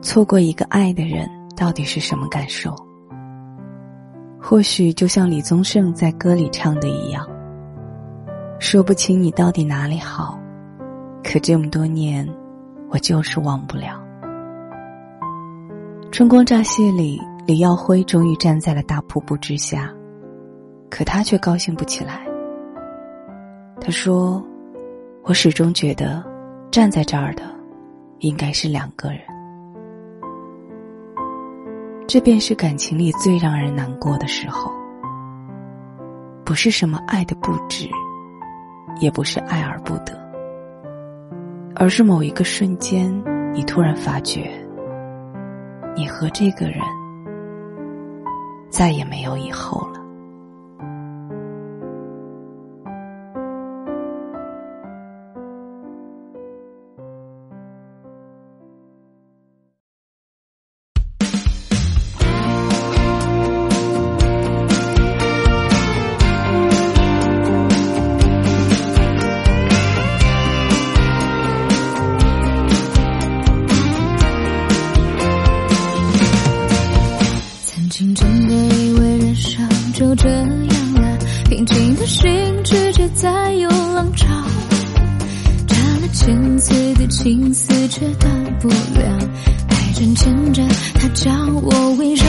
错过一个爱的人，到底是什么感受？或许就像李宗盛在歌里唱的一样，说不清你到底哪里好，可这么多年，我就是忘不了。《春光乍泄》里，李耀辉终于站在了大瀑布之下，可他却高兴不起来。他说：“我始终觉得，站在这儿的，应该是两个人。”这便是感情里最让人难过的时候，不是什么爱的不值，也不是爱而不得，而是某一个瞬间，你突然发觉，你和这个人再也没有以后了。曾经真的以为人生就这样了，平静的心拒绝再有浪潮。斩了千次的情丝却断不了，爱转千着，它将我围绕。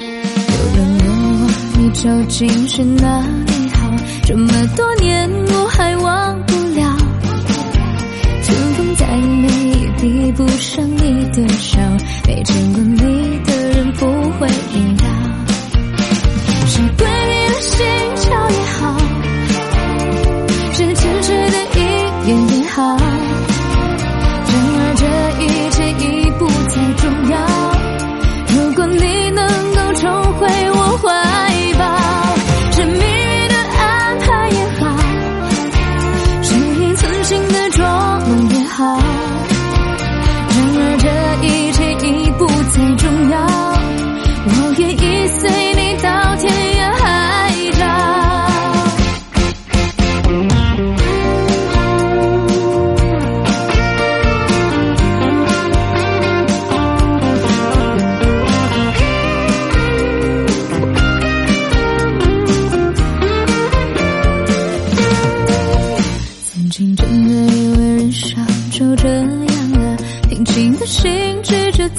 有人问我你究竟是哪里好，这么多年我还忘不了。春风再美也比不上你的笑，每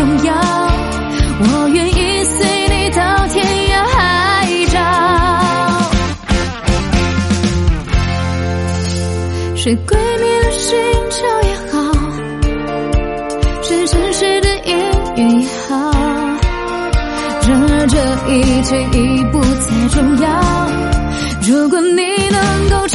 重要我愿意随你到天涯海角。是鬼迷了心窍也好是真实的音乐也好然而这一切已不再重要。如果你能够